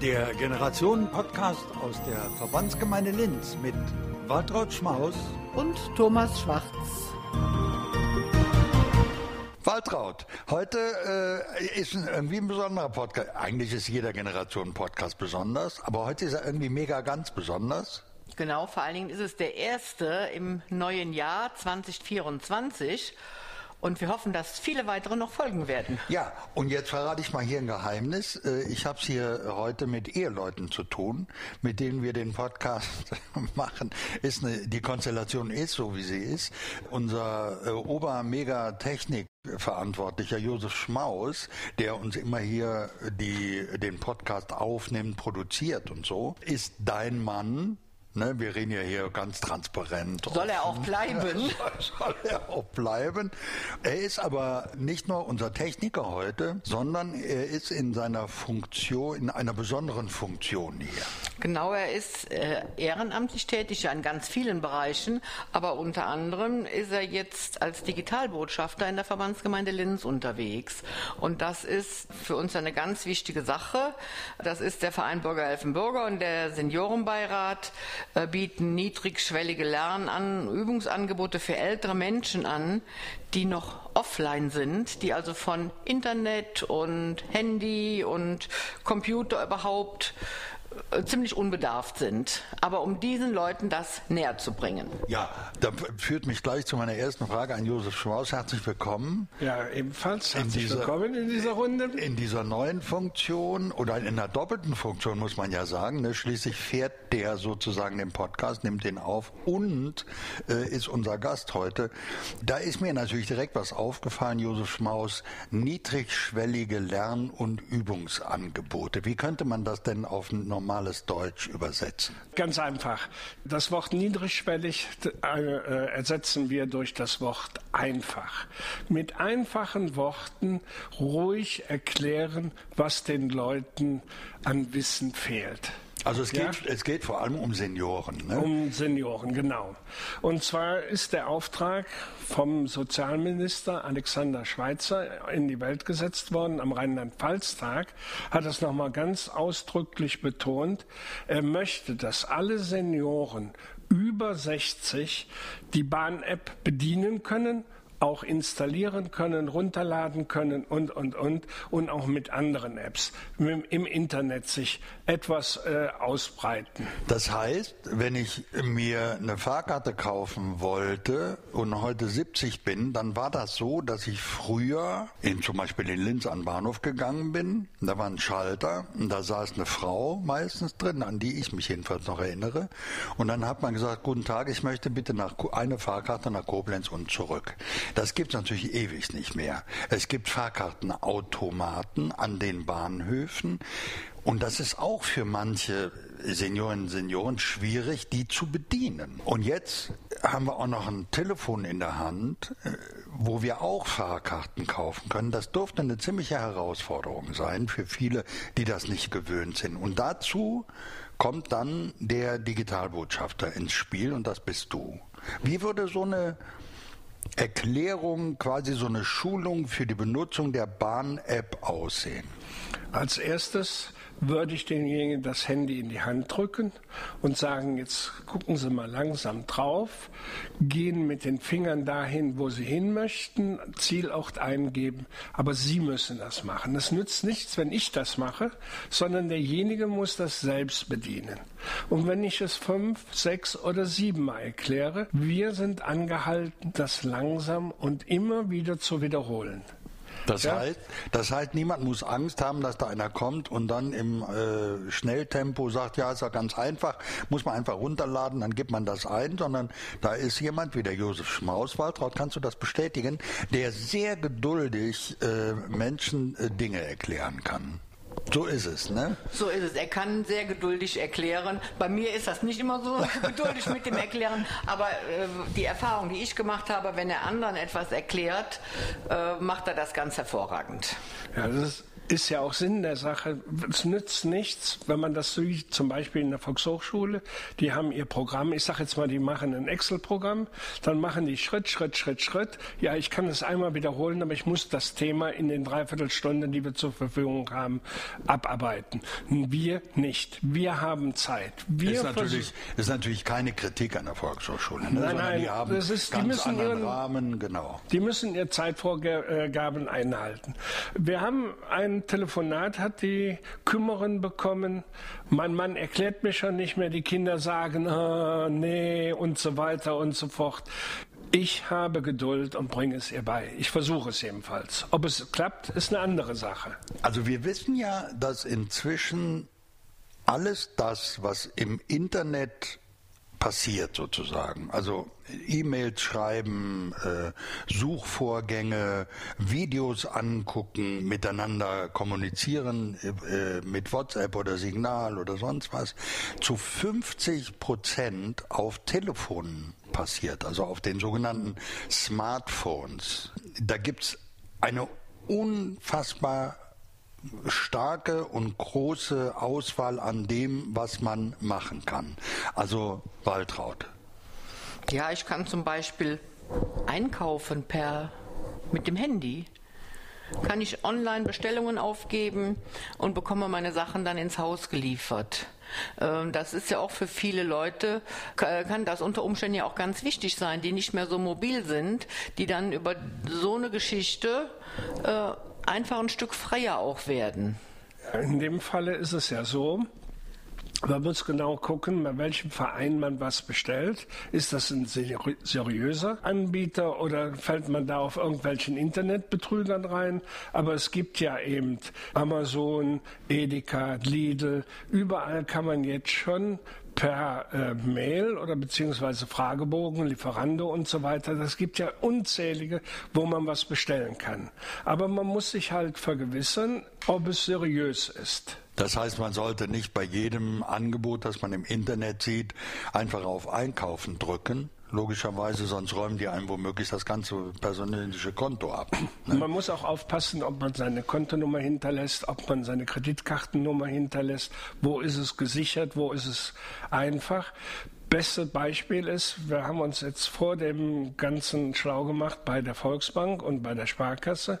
Der Generationen-Podcast aus der Verbandsgemeinde Linz mit Waltraud Schmaus und Thomas Schwarz. Waltraud, heute äh, ist ein, irgendwie ein besonderer Podcast. Eigentlich ist jeder Generationen-Podcast besonders, aber heute ist er irgendwie mega ganz besonders. Genau, vor allen Dingen ist es der erste im neuen Jahr 2024. Und wir hoffen, dass viele weitere noch folgen werden. Ja, und jetzt verrate ich mal hier ein Geheimnis. Äh, ich habe es hier heute mit Eheleuten zu tun, mit denen wir den Podcast machen. Ist eine, die Konstellation ist so, wie sie ist. Unser äh, Ober-Mega-Technik Verantwortlicher Josef Schmaus, der uns immer hier die, den Podcast aufnimmt, produziert und so, ist dein Mann, Ne, wir reden ja hier ganz transparent. Soll er auch bleiben? Soll er auch bleiben. Er ist aber nicht nur unser Techniker heute, sondern er ist in seiner Funktion, in einer besonderen Funktion hier. Genau, er ist äh, ehrenamtlich tätig ja in ganz vielen Bereichen, aber unter anderem ist er jetzt als Digitalbotschafter in der Verbandsgemeinde Linz unterwegs. Und das ist für uns eine ganz wichtige Sache. Das ist der Verein Bürger helfen Bürger und der Seniorenbeirat äh, bieten niedrigschwellige Lern- an, Übungsangebote für ältere Menschen an, die noch offline sind, die also von Internet und Handy und Computer überhaupt ziemlich unbedarft sind. Aber um diesen Leuten das näher zu bringen. Ja, das führt mich gleich zu meiner ersten Frage an Josef Schmaus. Herzlich willkommen. Ja, ebenfalls herzlich in dieser, willkommen in dieser Runde. In dieser neuen Funktion oder in einer doppelten Funktion muss man ja sagen. Ne? Schließlich fährt der sozusagen den Podcast, nimmt den auf und äh, ist unser Gast heute. Da ist mir natürlich direkt was aufgefallen, Josef Schmaus. Niedrigschwellige Lern- und Übungsangebote. Wie könnte man das denn auf ein normales Deutsch übersetzen? Ganz einfach. Das Wort niedrigschwellig äh, äh, ersetzen wir durch das Wort einfach. Mit einfachen Worten ruhig erklären, was den Leuten an Wissen fehlt. Also es geht, ja? es geht vor allem um Senioren. Ne? Um Senioren, genau. Und zwar ist der Auftrag vom Sozialminister Alexander Schweitzer in die Welt gesetzt worden. Am Rheinland-Pfalz-Tag hat es nochmal ganz ausdrücklich betont. Er möchte, dass alle Senioren über 60 die Bahn-App bedienen können auch installieren können, runterladen können und, und, und, und auch mit anderen Apps im Internet sich etwas äh, ausbreiten. Das heißt, wenn ich mir eine Fahrkarte kaufen wollte und heute 70 bin, dann war das so, dass ich früher in, zum Beispiel in Linz an den Bahnhof gegangen bin, da war ein Schalter und da saß eine Frau meistens drin, an die ich mich jedenfalls noch erinnere. Und dann hat man gesagt, guten Tag, ich möchte bitte nach, eine Fahrkarte nach Koblenz und zurück. Das gibt es natürlich ewig nicht mehr. Es gibt Fahrkartenautomaten an den Bahnhöfen. Und das ist auch für manche Senioren und Senioren schwierig, die zu bedienen. Und jetzt haben wir auch noch ein Telefon in der Hand, äh, wo wir auch Fahrkarten kaufen können. Das dürfte eine ziemliche Herausforderung sein für viele, die das nicht gewöhnt sind. Und dazu kommt dann der Digitalbotschafter ins Spiel und das bist du. Wie würde so eine Erklärung, quasi so eine Schulung für die Benutzung der Bahn-App aussehen? Als erstes würde ich denjenigen das Handy in die Hand drücken und sagen, jetzt gucken Sie mal langsam drauf, gehen mit den Fingern dahin, wo Sie hin möchten, Zielort eingeben, aber Sie müssen das machen. Es nützt nichts, wenn ich das mache, sondern derjenige muss das selbst bedienen. Und wenn ich es fünf, sechs oder sieben Mal erkläre, wir sind angehalten, das langsam und immer wieder zu wiederholen. Das, ja? heißt, das heißt, niemand muss Angst haben, dass da einer kommt und dann im äh, Schnelltempo sagt, ja, ist ja ganz einfach, muss man einfach runterladen, dann gibt man das ein, sondern da ist jemand wie der Josef Schmaus, Waltraud, kannst du das bestätigen, der sehr geduldig äh, Menschen äh, Dinge erklären kann. So ist es, ne? So ist es. Er kann sehr geduldig erklären. Bei mir ist das nicht immer so geduldig mit dem Erklären, aber äh, die Erfahrung, die ich gemacht habe, wenn er anderen etwas erklärt, äh, macht er das ganz hervorragend. Ja, das ist ist ja auch Sinn der Sache. Es nützt nichts, wenn man das sieht, zum Beispiel in der Volkshochschule, die haben ihr Programm, ich sage jetzt mal, die machen ein Excel-Programm, dann machen die Schritt, Schritt, Schritt, Schritt. Ja, ich kann es einmal wiederholen, aber ich muss das Thema in den Dreiviertelstunden, die wir zur Verfügung haben, abarbeiten. Wir nicht. Wir haben Zeit. Wir ist natürlich, ist natürlich keine Kritik an der Volkshochschule. Ne? Nein, nein, die haben das ist, die müssen ihren Rahmen, genau. Die müssen ihre Zeitvorgaben einhalten. Wir haben Telefonat, hat die Kümmerin bekommen. Mein Mann erklärt mir schon nicht mehr. Die Kinder sagen, ah, nee und so weiter und so fort. Ich habe Geduld und bringe es ihr bei. Ich versuche es jedenfalls. Ob es klappt, ist eine andere Sache. Also wir wissen ja, dass inzwischen alles das, was im Internet passiert sozusagen. Also E-Mails schreiben, äh, Suchvorgänge, Videos angucken, miteinander kommunizieren äh, mit WhatsApp oder Signal oder sonst was, zu 50 Prozent auf Telefonen passiert, also auf den sogenannten Smartphones. Da gibt's eine unfassbar starke und große Auswahl an dem, was man machen kann. Also Waltraud. Ja, ich kann zum Beispiel einkaufen per mit dem Handy. Kann ich online Bestellungen aufgeben und bekomme meine Sachen dann ins Haus geliefert. Ähm, das ist ja auch für viele Leute, kann das unter Umständen ja auch ganz wichtig sein, die nicht mehr so mobil sind, die dann über so eine Geschichte äh, einfach ein Stück freier auch werden. In dem Falle ist es ja so, man muss genau gucken, bei welchem Verein man was bestellt. Ist das ein seriöser Anbieter oder fällt man da auf irgendwelchen Internetbetrügern rein? Aber es gibt ja eben Amazon, Edeka, Lidl. Überall kann man jetzt schon per äh, Mail oder beziehungsweise Fragebogen, Lieferando und so weiter. Das gibt ja unzählige, wo man was bestellen kann. Aber man muss sich halt vergewissern, ob es seriös ist. Das heißt, man sollte nicht bei jedem Angebot, das man im Internet sieht, einfach auf Einkaufen drücken, logischerweise, sonst räumen die einem womöglich das ganze persönliche Konto ab. Ne? Man muss auch aufpassen, ob man seine Kontonummer hinterlässt, ob man seine Kreditkartennummer hinterlässt, wo ist es gesichert, wo ist es einfach beste Beispiel ist, wir haben uns jetzt vor dem Ganzen schlau gemacht bei der Volksbank und bei der Sparkasse.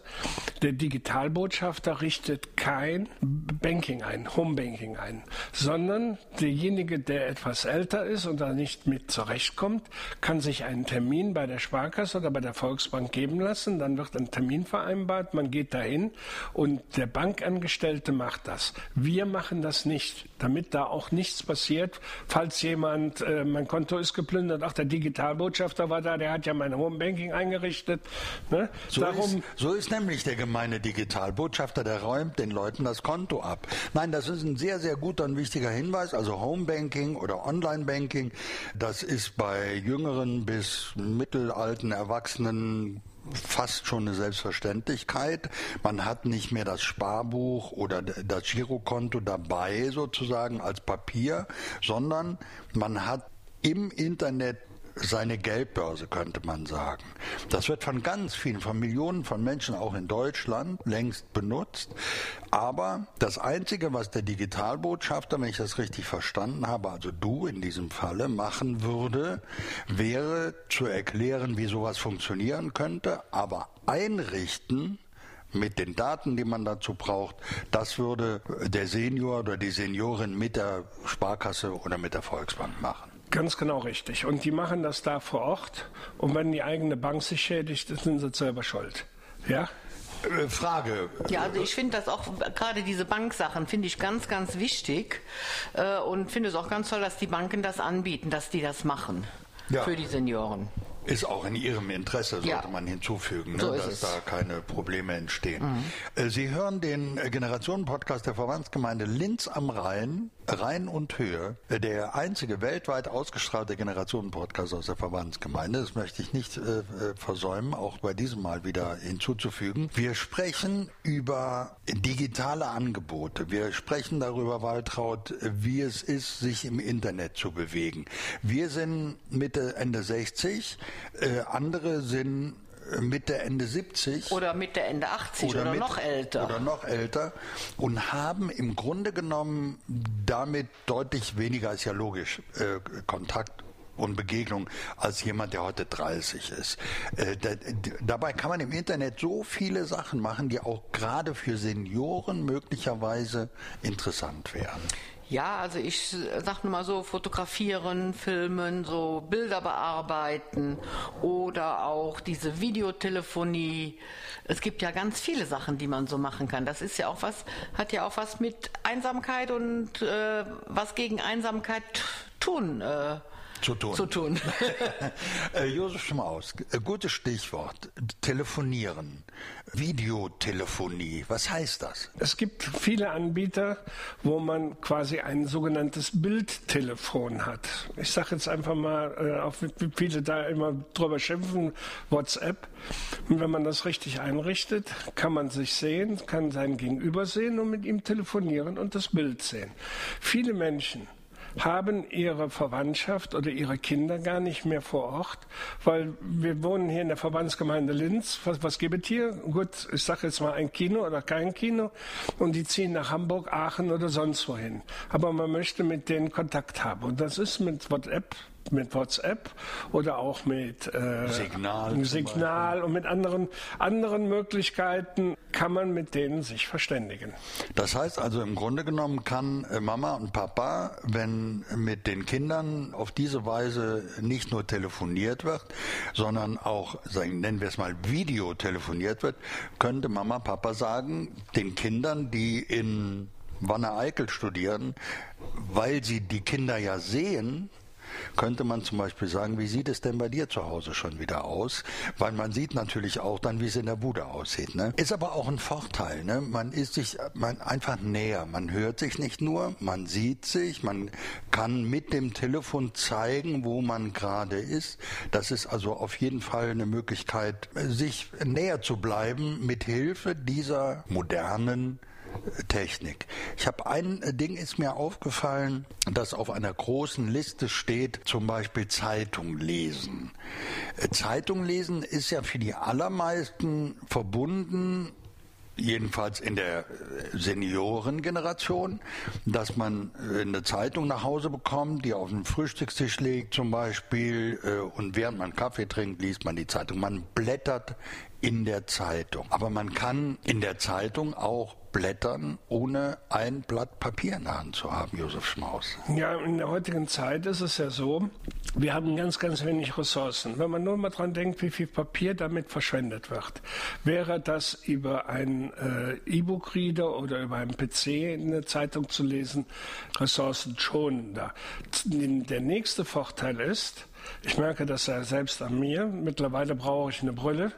Der Digitalbotschafter richtet kein Banking ein, Homebanking ein, sondern derjenige, der etwas älter ist und da nicht mit zurechtkommt, kann sich einen Termin bei der Sparkasse oder bei der Volksbank geben lassen. Dann wird ein Termin vereinbart, man geht dahin und der Bankangestellte macht das. Wir machen das nicht, damit da auch nichts passiert, falls jemand äh, mein Konto ist geplündert, ach, der Digitalbotschafter war da, der hat ja mein Homebanking eingerichtet. Ne? So, Darum ist, so ist nämlich der gemeine Digitalbotschafter, der räumt den Leuten das Konto ab. Nein, das ist ein sehr, sehr guter und wichtiger Hinweis. Also Homebanking oder Online-Banking, das ist bei jüngeren bis mittelalten Erwachsenen fast schon eine Selbstverständlichkeit. Man hat nicht mehr das Sparbuch oder das Girokonto dabei sozusagen als Papier, sondern man hat im Internet seine Geldbörse, könnte man sagen. Das wird von ganz vielen, von Millionen von Menschen auch in Deutschland längst benutzt. Aber das Einzige, was der Digitalbotschafter, wenn ich das richtig verstanden habe, also du in diesem Falle, machen würde, wäre zu erklären, wie sowas funktionieren könnte, aber einrichten, mit den Daten, die man dazu braucht, das würde der Senior oder die Seniorin mit der Sparkasse oder mit der Volksbank machen. Ganz genau richtig. Und die machen das da vor Ort. Und wenn die eigene Bank sich schädigt, sind sie selber schuld. Ja? Äh, Frage. Ja, also ich finde das auch, gerade diese Banksachen finde ich ganz, ganz wichtig äh, und finde es auch ganz toll, dass die Banken das anbieten, dass die das machen ja. für die Senioren. Ist auch in Ihrem Interesse, sollte ja. man hinzufügen, ne, so dass es. da keine Probleme entstehen. Mhm. Äh, Sie hören den Generationen-Podcast der Verbandsgemeinde Linz am Rhein, Rhein und Höhe, äh, der einzige weltweit ausgestrahlte Generationen-Podcast aus der Verbandsgemeinde. Das möchte ich nicht äh, äh, versäumen, auch bei diesem Mal wieder hinzuzufügen. Wir sprechen über digitale Angebote. Wir sprechen darüber, Waltraud, wie es ist, sich im Internet zu bewegen. Wir sind Mitte, Ende 60. Äh, andere sind Mitte, Ende 70. Oder Mitte, Ende 80 oder, oder mit, noch älter. Oder noch älter und haben im Grunde genommen damit deutlich weniger, ist ja logisch, äh, Kontakt und Begegnung als jemand, der heute 30 ist. Äh, da, dabei kann man im Internet so viele Sachen machen, die auch gerade für Senioren möglicherweise interessant wären. Ja, also ich sag nur mal so, fotografieren, filmen, so Bilder bearbeiten oder auch diese Videotelefonie. Es gibt ja ganz viele Sachen, die man so machen kann. Das ist ja auch was, hat ja auch was mit Einsamkeit und äh, was gegen Einsamkeit tun. Äh, zu tun. Zu tun. äh, Josef Schmaus, äh, gutes Stichwort. Telefonieren. Videotelefonie. Was heißt das? Es gibt viele Anbieter, wo man quasi ein sogenanntes Bildtelefon hat. Ich sage jetzt einfach mal, äh, auch wie viele da immer drüber schimpfen, WhatsApp. Und wenn man das richtig einrichtet, kann man sich sehen, kann sein Gegenüber sehen und mit ihm telefonieren und das Bild sehen. Viele Menschen haben ihre Verwandtschaft oder ihre Kinder gar nicht mehr vor Ort, weil wir wohnen hier in der Verbandsgemeinde Linz. Was, was gibt es hier? Gut, ich sage jetzt mal ein Kino oder kein Kino und die ziehen nach Hamburg, Aachen oder sonst wohin. Aber man möchte mit denen Kontakt haben und das ist mit WhatsApp mit WhatsApp oder auch mit äh, Signal, Signal und mit anderen, anderen Möglichkeiten kann man mit denen sich verständigen. Das heißt also im Grunde genommen kann äh, Mama und Papa, wenn mit den Kindern auf diese Weise nicht nur telefoniert wird, sondern auch, sagen, nennen wir es mal, Video telefoniert wird, könnte Mama, Papa sagen, den Kindern, die in Wanne-Eickel studieren, weil sie die Kinder ja sehen, könnte man zum Beispiel sagen, wie sieht es denn bei dir zu Hause schon wieder aus? Weil man sieht natürlich auch dann, wie es in der Bude aussieht. Ne? Ist aber auch ein Vorteil. Ne? Man ist sich man einfach näher. Man hört sich nicht nur, man sieht sich, man kann mit dem Telefon zeigen, wo man gerade ist. Das ist also auf jeden Fall eine Möglichkeit, sich näher zu bleiben mit Hilfe dieser modernen Technik. Ich habe ein Ding ist mir aufgefallen, das auf einer großen Liste steht, zum Beispiel Zeitung lesen. Zeitung lesen ist ja für die allermeisten verbunden jedenfalls in der Seniorengeneration, dass man äh, eine Zeitung nach Hause bekommt, die auf dem Frühstückstisch liegt zum Beispiel, äh, und während man Kaffee trinkt, liest man die Zeitung. Man blättert in der Zeitung. Aber man kann in der Zeitung auch blättern, ohne ein Blatt Papier in der Hand zu haben, Josef Schmaus. Ja, in der heutigen Zeit ist es ja so, wir haben ganz, ganz wenig Ressourcen. Wenn man nur mal dran denkt, wie viel Papier damit verschwendet wird, wäre das über einen äh, E-Book-Reader oder über einen PC eine Zeitung zu lesen, ressourcenschonender. Der nächste Vorteil ist, ich merke das ja selbst an mir, mittlerweile brauche ich eine Brille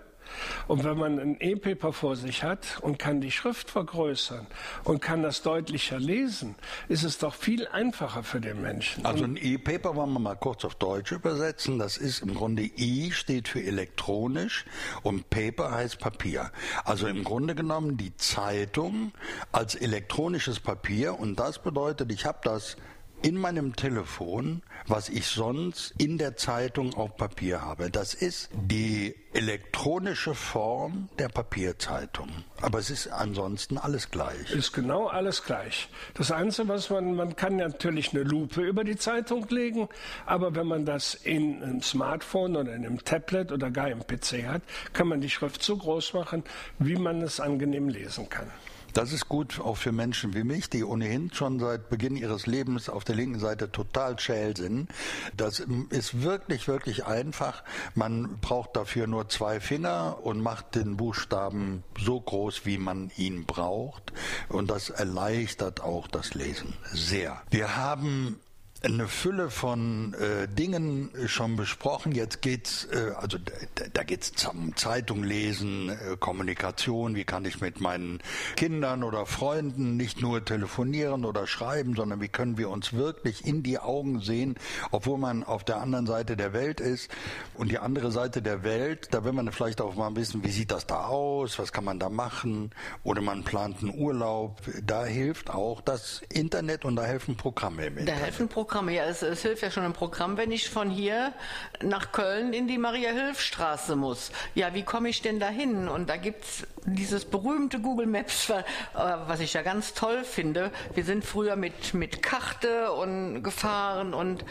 und wenn man ein E-Paper vor sich hat und kann die Schrift vergrößern und kann das deutlicher lesen, ist es doch viel einfacher für den Menschen. Also ein E-Paper wollen wir mal kurz auf Deutsch übersetzen. Das ist im Grunde I steht für elektronisch und Paper heißt Papier. Also im Grunde genommen die Zeitung als elektronisches Papier und das bedeutet, ich habe das in meinem Telefon, was ich sonst in der Zeitung auf Papier habe. Das ist die elektronische Form der Papierzeitung. Aber es ist ansonsten alles gleich. Ist genau alles gleich. Das Einzige, was man, man kann natürlich eine Lupe über die Zeitung legen, aber wenn man das in einem Smartphone oder in einem Tablet oder gar im PC hat, kann man die Schrift so groß machen, wie man es angenehm lesen kann. Das ist gut auch für Menschen wie mich, die ohnehin schon seit Beginn ihres Lebens auf der linken Seite total schäl sind. Das ist wirklich, wirklich einfach. Man braucht dafür nur zwei Finger und macht den Buchstaben so groß, wie man ihn braucht. Und das erleichtert auch das Lesen sehr. Wir haben eine Fülle von äh, Dingen schon besprochen. Jetzt geht's, äh, also da, da geht's um Zeitung lesen, äh, Kommunikation. Wie kann ich mit meinen Kindern oder Freunden nicht nur telefonieren oder schreiben, sondern wie können wir uns wirklich in die Augen sehen, obwohl man auf der anderen Seite der Welt ist. Und die andere Seite der Welt, da will man vielleicht auch mal wissen, wie sieht das da aus, was kann man da machen, oder man plant einen Urlaub. Da hilft auch das Internet und da helfen Programme im Internet. Da helfen Programme Programme. Ja, es, es, hilft ja schon ein Programm, wenn ich von hier nach Köln in die Maria-Hilf-Straße muss. Ja, wie komme ich denn da hin? Und da gibt's dieses berühmte Google Maps, äh, was ich ja ganz toll finde. Wir sind früher mit, mit Karte und gefahren und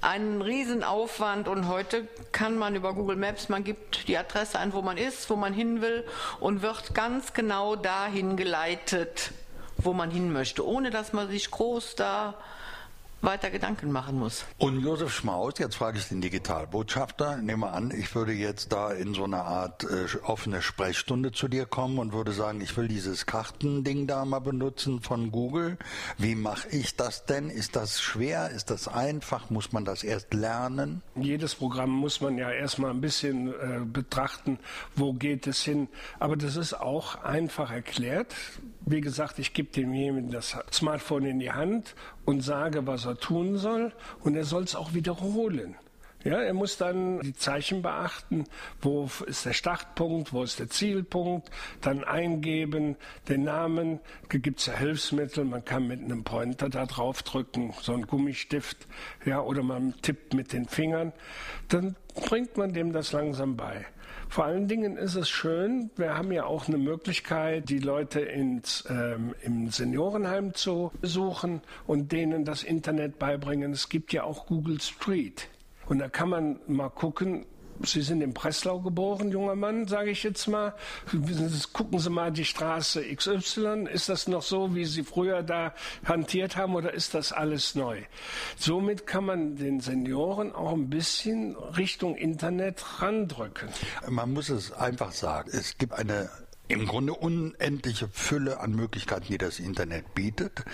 einen Riesenaufwand und heute kann man über Google Maps, man gibt die Adresse ein, wo man ist, wo man hin will und wird ganz genau dahin geleitet, wo man hin möchte, ohne dass man sich groß da weiter Gedanken machen muss. Und Josef Schmaus, jetzt frage ich den Digitalbotschafter, nehme an, ich würde jetzt da in so eine Art äh, offene Sprechstunde zu dir kommen und würde sagen, ich will dieses Kartending da mal benutzen von Google. Wie mache ich das denn? Ist das schwer? Ist das einfach? Muss man das erst lernen? Jedes Programm muss man ja erstmal ein bisschen äh, betrachten, wo geht es hin. Aber das ist auch einfach erklärt. Wie gesagt, ich gebe demjenigen das Smartphone in die Hand und sage, was er tun soll. Und er soll es auch wiederholen. Ja, er muss dann die Zeichen beachten, wo ist der Startpunkt, wo ist der Zielpunkt, dann eingeben, den Namen, gibt es ja Hilfsmittel, man kann mit einem Pointer da drauf drücken, so ein Gummistift, ja, oder man tippt mit den Fingern, dann bringt man dem das langsam bei. Vor allen Dingen ist es schön, wir haben ja auch eine Möglichkeit, die Leute ins, ähm, im Seniorenheim zu besuchen und denen das Internet beibringen. Es gibt ja auch Google Street. Und da kann man mal gucken, Sie sind in Breslau geboren, junger Mann, sage ich jetzt mal. Gucken Sie mal die Straße XY. Ist das noch so, wie Sie früher da hantiert haben oder ist das alles neu? Somit kann man den Senioren auch ein bisschen Richtung Internet randrücken. Man muss es einfach sagen. Es gibt eine im Grunde unendliche Fülle an Möglichkeiten, die das Internet bietet.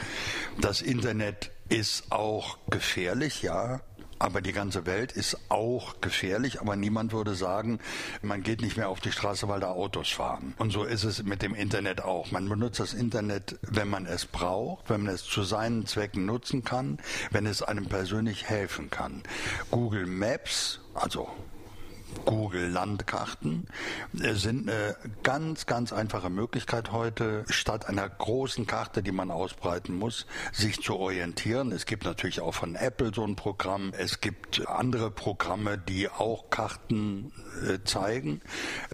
Das Internet ist auch gefährlich, ja. Aber die ganze Welt ist auch gefährlich, aber niemand würde sagen, man geht nicht mehr auf die Straße, weil da Autos fahren. Und so ist es mit dem Internet auch. Man benutzt das Internet, wenn man es braucht, wenn man es zu seinen Zwecken nutzen kann, wenn es einem persönlich helfen kann. Google Maps, also Google Landkarten äh, sind eine ganz, ganz einfache Möglichkeit heute, statt einer großen Karte, die man ausbreiten muss, sich zu orientieren. Es gibt natürlich auch von Apple so ein Programm. Es gibt andere Programme, die auch Karten äh, zeigen.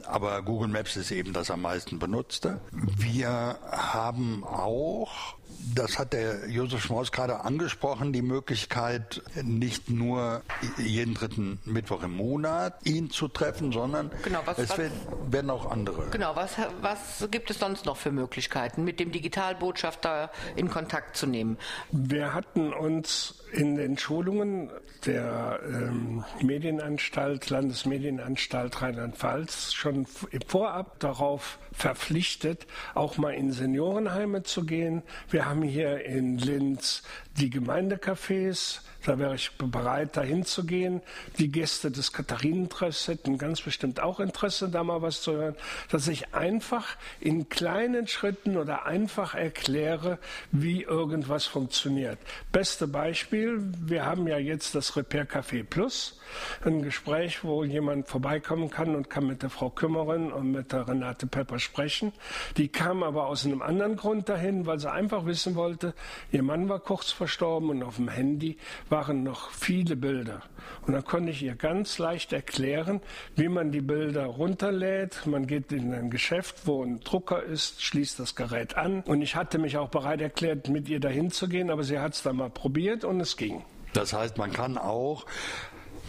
Aber Google Maps ist eben das am meisten benutzte. Wir haben auch das hat der Josef Schmaus gerade angesprochen, die Möglichkeit, nicht nur jeden dritten Mittwoch im Monat ihn zu treffen, sondern genau, was, es was, werden auch andere. Genau, was, was gibt es sonst noch für Möglichkeiten, mit dem Digitalbotschafter in Kontakt zu nehmen? Wir hatten uns in den Schulungen der ähm, Medienanstalt, Landesmedienanstalt Rheinland-Pfalz schon vorab darauf verpflichtet, auch mal in Seniorenheime zu gehen. Wir haben hier in Linz die Gemeindecafés, da wäre ich bereit, dahin zu gehen. Die Gäste des Katharinentreffs hätten ganz bestimmt auch Interesse, da mal was zu hören, dass ich einfach in kleinen Schritten oder einfach erkläre, wie irgendwas funktioniert. Beste Beispiel, wir haben ja jetzt das Repair Café Plus, ein Gespräch, wo jemand vorbeikommen kann und kann mit der Frau Kümmerin und mit der Renate Pepper sprechen. Die kam aber aus einem anderen Grund dahin, weil sie einfach wissen wollte, ihr Mann war kurz verstorben und auf dem Handy war waren noch viele Bilder. Und dann konnte ich ihr ganz leicht erklären, wie man die Bilder runterlädt. Man geht in ein Geschäft, wo ein Drucker ist, schließt das Gerät an. Und ich hatte mich auch bereit erklärt, mit ihr dahin zu gehen, aber sie hat es dann mal probiert und es ging. Das heißt, man kann auch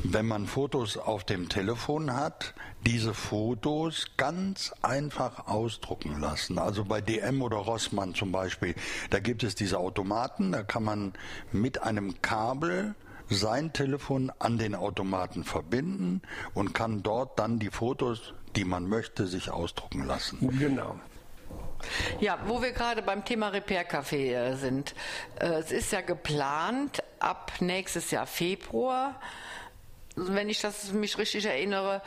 wenn man Fotos auf dem Telefon hat, diese Fotos ganz einfach ausdrucken lassen. Also bei DM oder Rossmann zum Beispiel, da gibt es diese Automaten, da kann man mit einem Kabel sein Telefon an den Automaten verbinden und kann dort dann die Fotos, die man möchte, sich ausdrucken lassen. Genau. Ja, wo wir gerade beim Thema Repair Café äh, sind. Äh, es ist ja geplant, ab nächstes Jahr Februar wenn ich das mich richtig erinnere,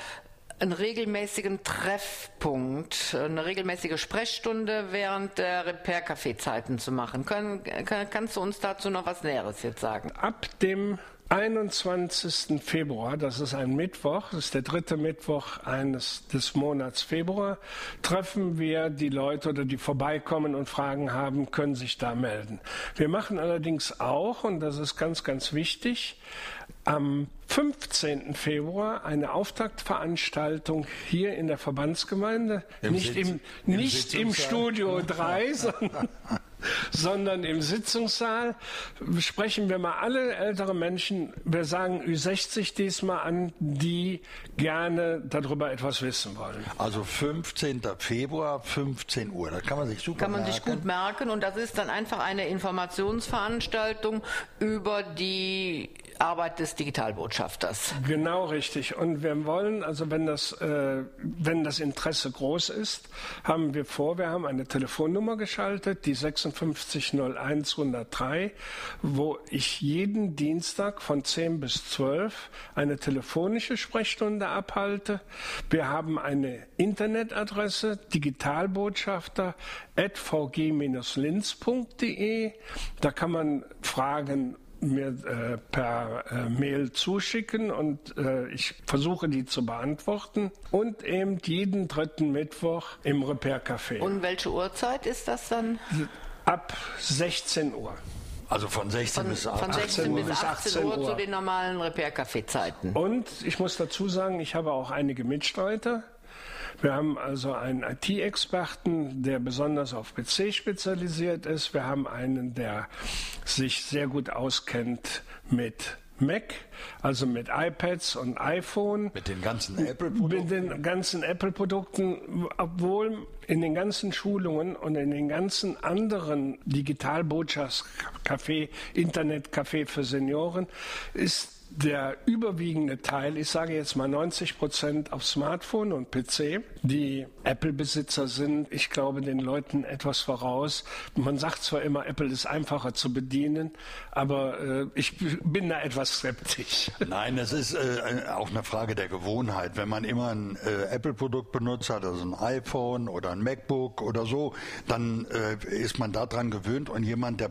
einen regelmäßigen Treffpunkt, eine regelmäßige Sprechstunde während der Repair-Café-Zeiten zu machen. Kann, kann, kannst du uns dazu noch was Näheres jetzt sagen? Ab dem 21. Februar, das ist ein Mittwoch, das ist der dritte Mittwoch eines des Monats Februar, treffen wir die Leute oder die vorbeikommen und Fragen haben, können sich da melden. Wir machen allerdings auch, und das ist ganz, ganz wichtig, am 15. Februar eine Auftaktveranstaltung hier in der Verbandsgemeinde, Im nicht, Sitz, im, nicht im, im Studio 3, sondern sondern im Sitzungssaal sprechen wir mal alle ältere Menschen, wir sagen Ü60 diesmal an, die gerne darüber etwas wissen wollen. Also 15. Februar, 15 Uhr, das kann man sich super Kann man merken. sich gut merken und das ist dann einfach eine Informationsveranstaltung über die Arbeit des Digitalbotschafters. Genau richtig. Und wir wollen, also wenn das, äh, wenn das Interesse groß ist, haben wir vor, wir haben eine Telefonnummer geschaltet, die 5601 103, wo ich jeden Dienstag von 10 bis 12 eine telefonische Sprechstunde abhalte. Wir haben eine Internetadresse, digitalbotschafter vg-linz.de. Da kann man Fragen mir äh, per äh, Mail zuschicken und äh, ich versuche die zu beantworten. Und eben jeden dritten Mittwoch im Repair Café. Und welche Uhrzeit ist das dann? Ab 16 Uhr. Also von 16 von, bis 18, von 16 Uhr. bis 18 Uhr, zu den normalen Repair Café Zeiten. Und ich muss dazu sagen, ich habe auch einige Mitstreiter. Wir haben also einen IT-Experten, der besonders auf PC spezialisiert ist. Wir haben einen, der sich sehr gut auskennt mit Mac, also mit iPads und iPhone. Mit den ganzen Apple-Produkten? Mit den ganzen Apple-Produkten, obwohl in den ganzen Schulungen und in den ganzen anderen Digitalbotschaftscafé, Internetcafé für Senioren ist der überwiegende Teil, ich sage jetzt mal 90 Prozent auf Smartphone und PC. Die Apple-Besitzer sind, ich glaube, den Leuten etwas voraus. Man sagt zwar immer, Apple ist einfacher zu bedienen, aber äh, ich bin da etwas skeptisch. Nein, es ist äh, auch eine Frage der Gewohnheit. Wenn man immer ein äh, Apple-Produkt benutzt hat, also ein iPhone oder ein MacBook oder so, dann äh, ist man daran gewöhnt und jemand, der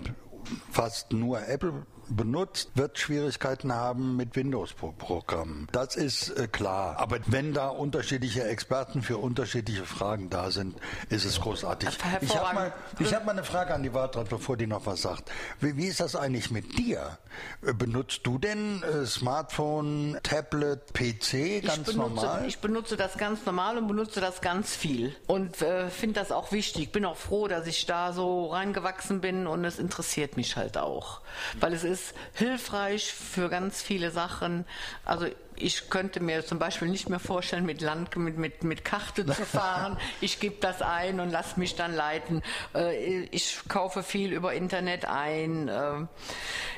fast nur Apple benutzt, wird Schwierigkeiten haben mit Windows-Programmen. Das ist äh, klar. Aber wenn da unterschiedliche Experten für unterschiedliche Fragen da sind, ist es großartig. Ich habe mal, hab mal eine Frage an die Wartrat, bevor die noch was sagt. Wie, wie ist das eigentlich mit dir? Äh, benutzt du denn äh, Smartphone, Tablet, PC ganz ich benutze, normal? Ich benutze das ganz normal und benutze das ganz viel und äh, finde das auch wichtig. Bin auch froh, dass ich da so reingewachsen bin und es interessiert mich halt auch, weil es ist ist hilfreich für ganz viele Sachen. Also ich könnte mir zum Beispiel nicht mehr vorstellen, mit Land, mit, mit, mit Karte zu fahren. Ich gebe das ein und lasse mich dann leiten. Äh, ich kaufe viel über Internet ein. Äh,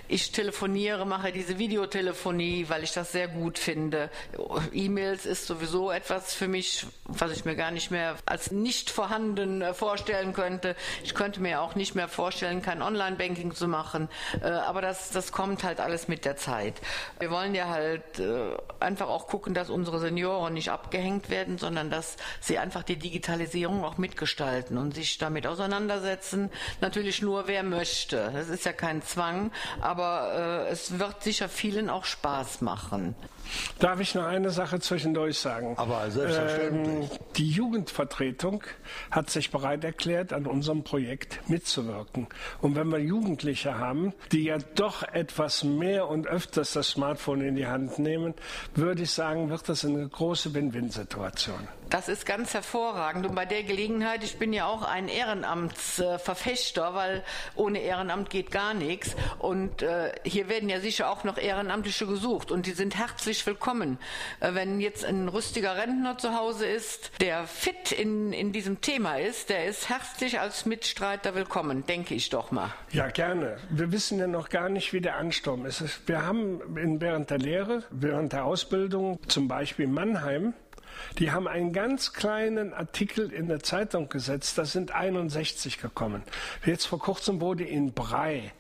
ich telefoniere, mache diese Videotelefonie, weil ich das sehr gut finde. E-Mails ist sowieso etwas für mich, was ich mir gar nicht mehr als nicht vorhanden äh, vorstellen könnte. Ich könnte mir auch nicht mehr vorstellen, kein Online-Banking zu machen. Aber das, das kommt halt alles mit der Zeit. Wir wollen ja halt einfach auch gucken, dass unsere Senioren nicht abgehängt werden, sondern dass sie einfach die Digitalisierung auch mitgestalten und sich damit auseinandersetzen. Natürlich nur, wer möchte. Das ist ja kein Zwang, aber äh, es wird sicher vielen auch Spaß machen. Darf ich noch eine Sache zwischendurch sagen? Aber selbstverständlich. Ähm, die Jugendvertretung hat sich bereit erklärt, an unserem Projekt mitzuwirken. Und wenn wir Jugendliche haben, die ja doch etwas mehr und öfters das Smartphone in die Hand nehmen, würde ich sagen, wird das eine große Win-Win-Situation. Das ist ganz hervorragend. Und bei der Gelegenheit, ich bin ja auch ein Ehrenamtsverfechter, weil ohne Ehrenamt geht gar nichts. Und äh, hier werden ja sicher auch noch Ehrenamtliche gesucht. Und die sind herzlich willkommen. Äh, wenn jetzt ein rüstiger Rentner zu Hause ist, der fit in, in diesem Thema ist, der ist herzlich als Mitstreiter willkommen, denke ich doch mal. Ja, gerne. Wir wissen ja noch gar nicht, wie der Ansturm ist. Wir haben während der Lehre, während der Ausbildung, zum Beispiel Mannheim, die haben einen ganz kleinen Artikel in der Zeitung gesetzt, da sind 61 gekommen. Jetzt vor kurzem wurde in Brei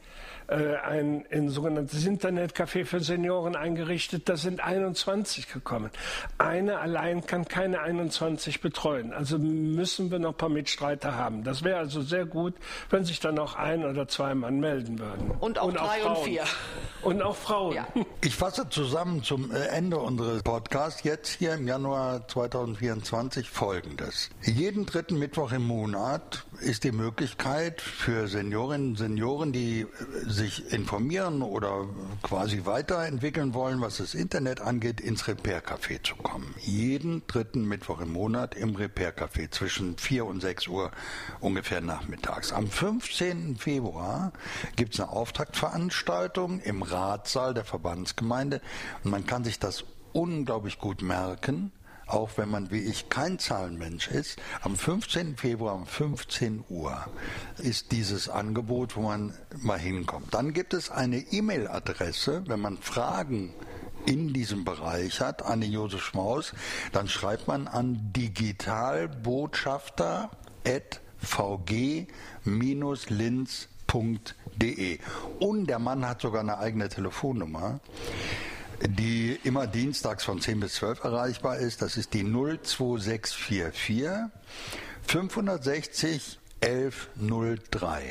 äh, ein, ein sogenanntes Internetcafé für Senioren eingerichtet. Da sind 21 gekommen. Eine allein kann keine 21 betreuen. Also müssen wir noch ein paar Mitstreiter haben. Das wäre also sehr gut, wenn sich dann auch ein oder zwei Mann melden würden. Und auch und drei auch und vier. Und auch Frauen. Ja. Ich fasse zusammen zum äh, Ende unseres Podcasts jetzt hier im Januar 2024 Folgendes. Jeden dritten Mittwoch im Monat ist die Möglichkeit für Seniorinnen und Senioren, die äh, sich informieren oder quasi weiterentwickeln wollen, was das Internet angeht, ins Repair-Café zu kommen. Jeden dritten Mittwoch im Monat im Repair-Café zwischen 4 und 6 Uhr ungefähr nachmittags. Am 15. Februar gibt es eine Auftaktveranstaltung im Ratssaal der Verbandsgemeinde und man kann sich das unglaublich gut merken auch wenn man wie ich kein Zahlenmensch ist, am 15. Februar um 15 Uhr ist dieses Angebot, wo man mal hinkommt. Dann gibt es eine E-Mail-Adresse, wenn man Fragen in diesem Bereich hat, an den Josef Schmaus, dann schreibt man an digitalbotschafter.vg-linz.de. Und der Mann hat sogar eine eigene Telefonnummer die immer dienstags von 10 bis 12 erreichbar ist. Das ist die 02644 560 1103.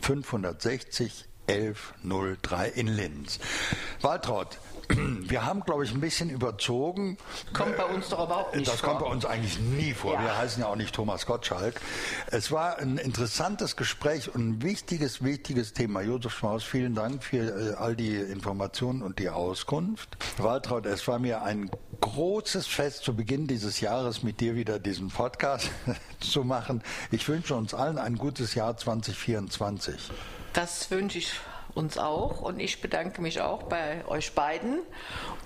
560 1103 in Linz. Waltraud, wir haben, glaube ich, ein bisschen überzogen. Kommt bei uns doch überhaupt nicht das vor. Das kommt bei uns eigentlich nie vor. Ja. Wir heißen ja auch nicht Thomas Gottschalk. Es war ein interessantes Gespräch und ein wichtiges, wichtiges Thema. Josef Schmaus, vielen Dank für äh, all die Informationen und die Auskunft. Waltraud, es war mir ein großes Fest zu Beginn dieses Jahres mit dir wieder diesen Podcast zu machen. Ich wünsche uns allen ein gutes Jahr 2024. Das wünsche ich uns auch und ich bedanke mich auch bei euch beiden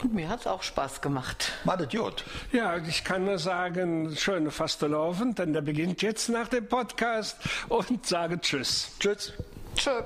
und mir hat es auch Spaß gemacht. Madet gut. Ja, ich kann nur sagen, schöne Fastelovend, denn der beginnt jetzt nach dem Podcast und sage Tschüss. Tschüss. Tschüss.